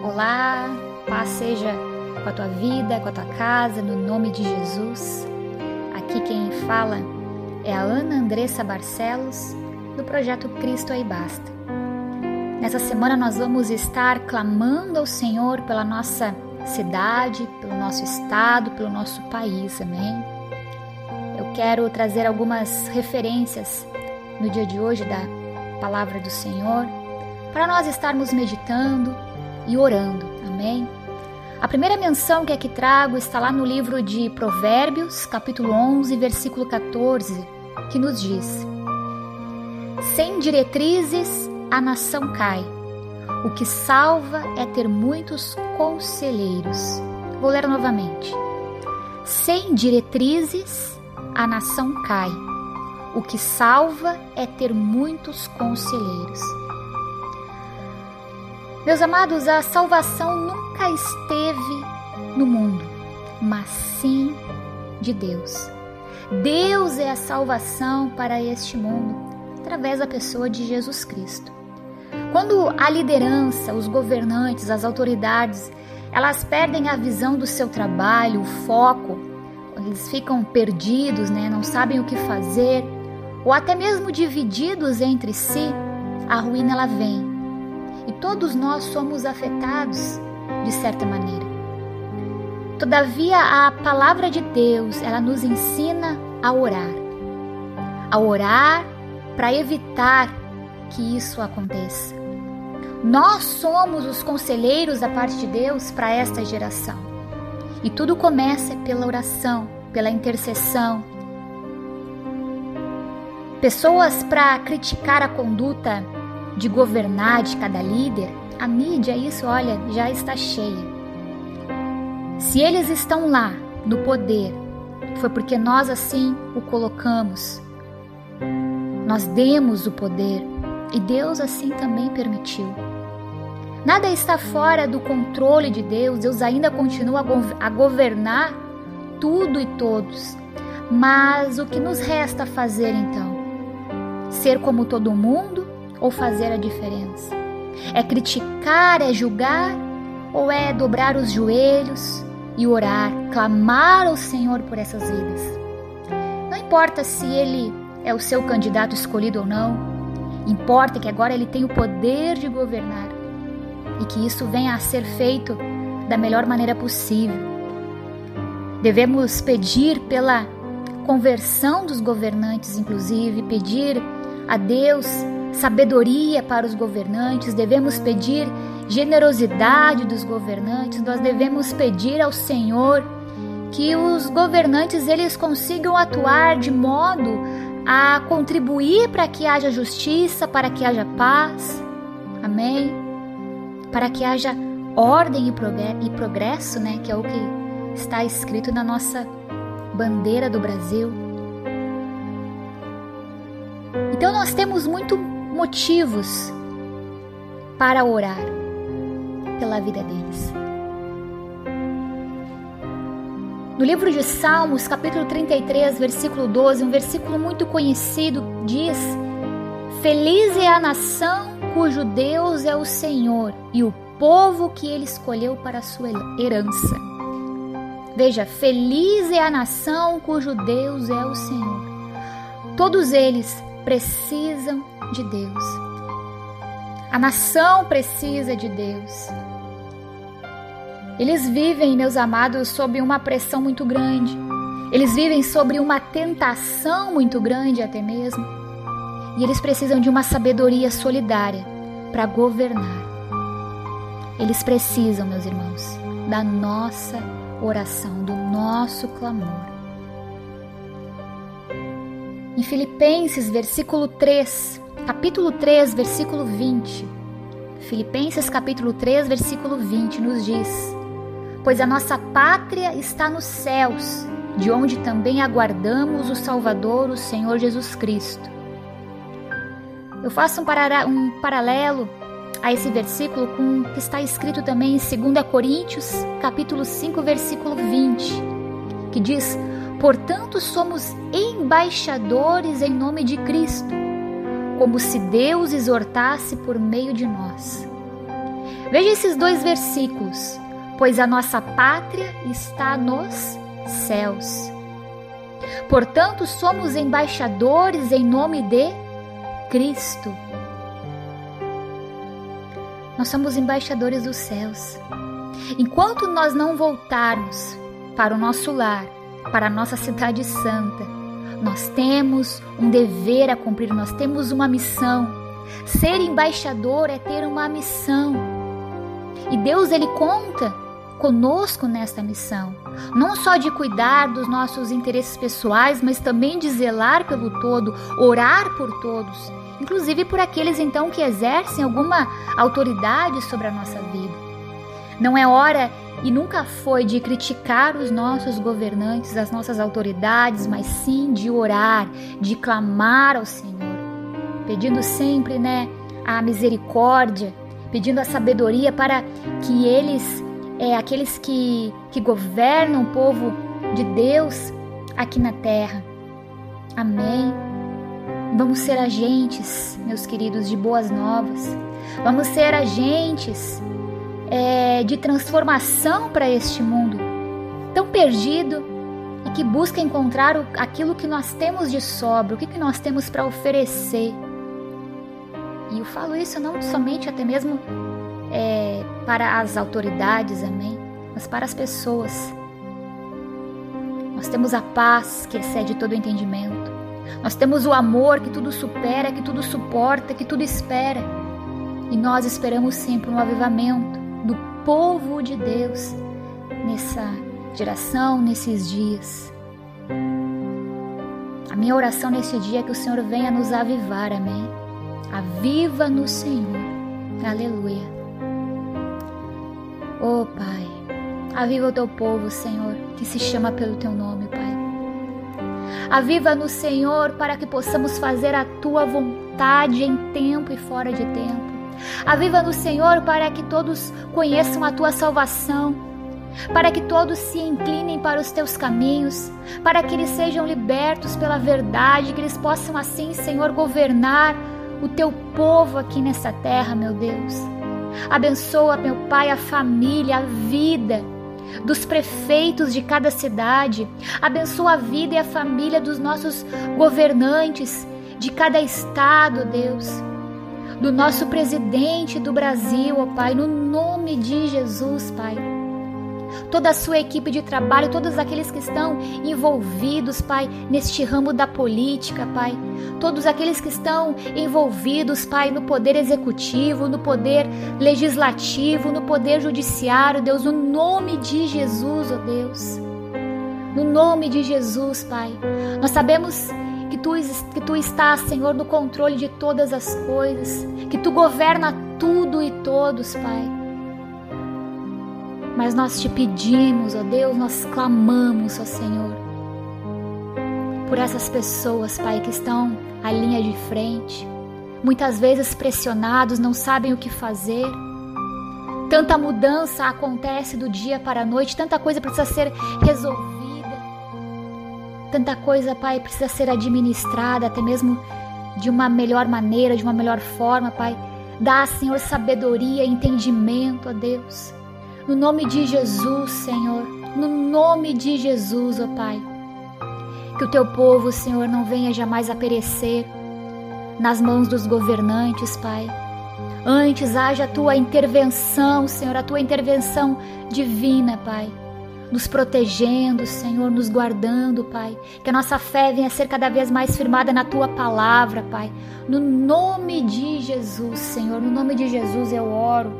Olá, paz seja com a tua vida, com a tua casa, no nome de Jesus. Aqui quem fala é a Ana Andressa Barcelos, do projeto Cristo aí Basta. Nessa semana nós vamos estar clamando ao Senhor pela nossa cidade, pelo nosso estado, pelo nosso país, amém? Eu quero trazer algumas referências no dia de hoje da palavra do Senhor para nós estarmos meditando e orando. Amém? A primeira menção que aqui trago está lá no livro de Provérbios, capítulo 11, versículo 14, que nos diz: Sem diretrizes a nação cai. O que salva é ter muitos conselheiros. Vou ler novamente. Sem diretrizes a nação cai. O que salva é ter muitos conselheiros. Meus amados, a salvação nunca esteve no mundo, mas sim de Deus. Deus é a salvação para este mundo através da pessoa de Jesus Cristo. Quando a liderança, os governantes, as autoridades, elas perdem a visão do seu trabalho, o foco, eles ficam perdidos, né, não sabem o que fazer, ou até mesmo divididos entre si, a ruína ela vem e todos nós somos afetados de certa maneira. Todavia, a palavra de Deus, ela nos ensina a orar. A orar para evitar que isso aconteça. Nós somos os conselheiros da parte de Deus para esta geração. E tudo começa pela oração, pela intercessão. Pessoas para criticar a conduta de governar de cada líder, a mídia, isso, olha, já está cheia. Se eles estão lá no poder, foi porque nós assim o colocamos. Nós demos o poder e Deus assim também permitiu. Nada está fora do controle de Deus, Deus ainda continua a governar tudo e todos. Mas o que nos resta fazer então? Ser como todo mundo ou fazer a diferença? É criticar, é julgar ou é dobrar os joelhos e orar, clamar ao Senhor por essas vidas? Não importa se ele é o seu candidato escolhido ou não, importa que agora ele tem o poder de governar e que isso venha a ser feito da melhor maneira possível. Devemos pedir pela conversão dos governantes, inclusive, pedir a Deus sabedoria para os governantes, devemos pedir generosidade dos governantes, nós devemos pedir ao Senhor que os governantes eles consigam atuar de modo a contribuir para que haja justiça, para que haja paz. Amém. Para que haja ordem e progresso, né, que é o que está escrito na nossa bandeira do Brasil. Então nós temos muito motivos para orar pela vida deles. No livro de Salmos, capítulo 33, versículo 12, um versículo muito conhecido, diz: Feliz é a nação cujo Deus é o Senhor e o povo que ele escolheu para a sua herança. Veja, feliz é a nação cujo Deus é o Senhor. Todos eles precisam de Deus. A nação precisa de Deus. Eles vivem, meus amados, sob uma pressão muito grande. Eles vivem sobre uma tentação muito grande, até mesmo. E eles precisam de uma sabedoria solidária para governar. Eles precisam, meus irmãos, da nossa oração, do nosso clamor. Em Filipenses, versículo 3, capítulo 3, versículo 20. Filipenses, capítulo 3, versículo 20 nos diz: Pois a nossa pátria está nos céus, de onde também aguardamos o Salvador, o Senhor Jesus Cristo. Eu faço um, para, um paralelo a esse versículo com o que está escrito também em 2 Coríntios, capítulo 5, versículo 20, que diz: Portanto, somos embaixadores em nome de Cristo, como se Deus exortasse por meio de nós. Veja esses dois versículos. Pois a nossa pátria está nos céus. Portanto, somos embaixadores em nome de Cristo. Nós somos embaixadores dos céus. Enquanto nós não voltarmos para o nosso lar, para a nossa cidade santa, nós temos um dever a cumprir, nós temos uma missão. Ser embaixador é ter uma missão. E Deus ele conta conosco nesta missão, não só de cuidar dos nossos interesses pessoais, mas também de zelar pelo todo, orar por todos, inclusive por aqueles então que exercem alguma autoridade sobre a nossa vida. Não é hora e nunca foi de criticar os nossos governantes, as nossas autoridades, mas sim de orar, de clamar ao Senhor, pedindo sempre, né, a misericórdia, pedindo a sabedoria para que eles, é, aqueles que, que governam o povo de Deus aqui na terra. Amém. Vamos ser agentes, meus queridos, de boas novas. Vamos ser agentes é, de transformação para este mundo tão perdido e que busca encontrar o, aquilo que nós temos de sobra, o que, que nós temos para oferecer. E eu falo isso não somente até mesmo é, para as autoridades, amém, mas para as pessoas. Nós temos a paz que excede todo o entendimento. Nós temos o amor que tudo supera, que tudo suporta, que tudo espera. E nós esperamos sempre um avivamento povo de Deus nessa geração, nesses dias. A minha oração nesse dia é que o Senhor venha nos avivar, amém? Aviva no Senhor, aleluia. Oh Pai, aviva o teu povo, Senhor, que se chama pelo teu nome, Pai. Aviva no Senhor para que possamos fazer a tua vontade em tempo e fora de tempo. Aviva no Senhor para que todos conheçam a tua salvação, para que todos se inclinem para os teus caminhos, para que eles sejam libertos pela verdade, que eles possam assim, Senhor, governar o teu povo aqui nessa terra, meu Deus. Abençoa, meu Pai, a família, a vida dos prefeitos de cada cidade. Abençoa a vida e a família dos nossos governantes de cada estado, Deus do nosso presidente do Brasil, ó Pai, no nome de Jesus, Pai. Toda a sua equipe de trabalho, todos aqueles que estão envolvidos, Pai, neste ramo da política, Pai. Todos aqueles que estão envolvidos, Pai, no poder executivo, no poder legislativo, no poder judiciário, Deus, no nome de Jesus, ó Deus. No nome de Jesus, Pai. Nós sabemos que tu, que tu estás, Senhor, no controle de todas as coisas, que tu governa tudo e todos, Pai. Mas nós te pedimos, ó Deus, nós clamamos, ó Senhor, por essas pessoas, Pai, que estão à linha de frente, muitas vezes pressionados, não sabem o que fazer. Tanta mudança acontece do dia para a noite, tanta coisa precisa ser resolvida. Tanta coisa, Pai, precisa ser administrada, até mesmo de uma melhor maneira, de uma melhor forma, Pai. Dá, Senhor, sabedoria, entendimento, ó Deus. No nome de Jesus, Senhor. No nome de Jesus, ó Pai. Que o teu povo, Senhor, não venha jamais a perecer nas mãos dos governantes, Pai. Antes haja a tua intervenção, Senhor, a tua intervenção divina, Pai nos protegendo, Senhor, nos guardando, Pai. Que a nossa fé venha ser cada vez mais firmada na tua palavra, Pai. No nome de Jesus, Senhor, no nome de Jesus eu oro.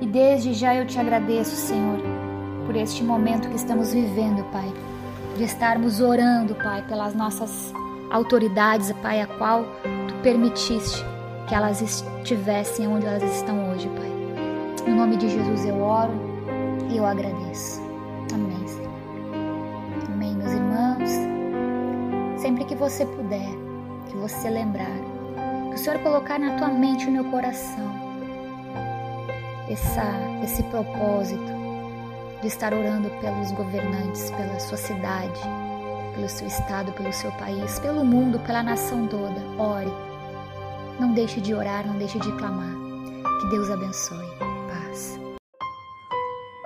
E desde já eu te agradeço, Senhor, por este momento que estamos vivendo, Pai. De estarmos orando, Pai, pelas nossas autoridades, Pai, a qual tu permitiste que elas estivessem onde elas estão hoje, Pai. No nome de Jesus eu oro e eu agradeço. Amém, Senhor. Amém, meus irmãos. Sempre que você puder, que você lembrar, que o Senhor colocar na tua mente e no meu coração essa, esse propósito de estar orando pelos governantes, pela sua cidade, pelo seu estado, pelo seu país, pelo mundo, pela nação toda. Ore. Não deixe de orar, não deixe de clamar. Que Deus abençoe.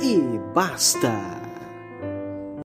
e basta.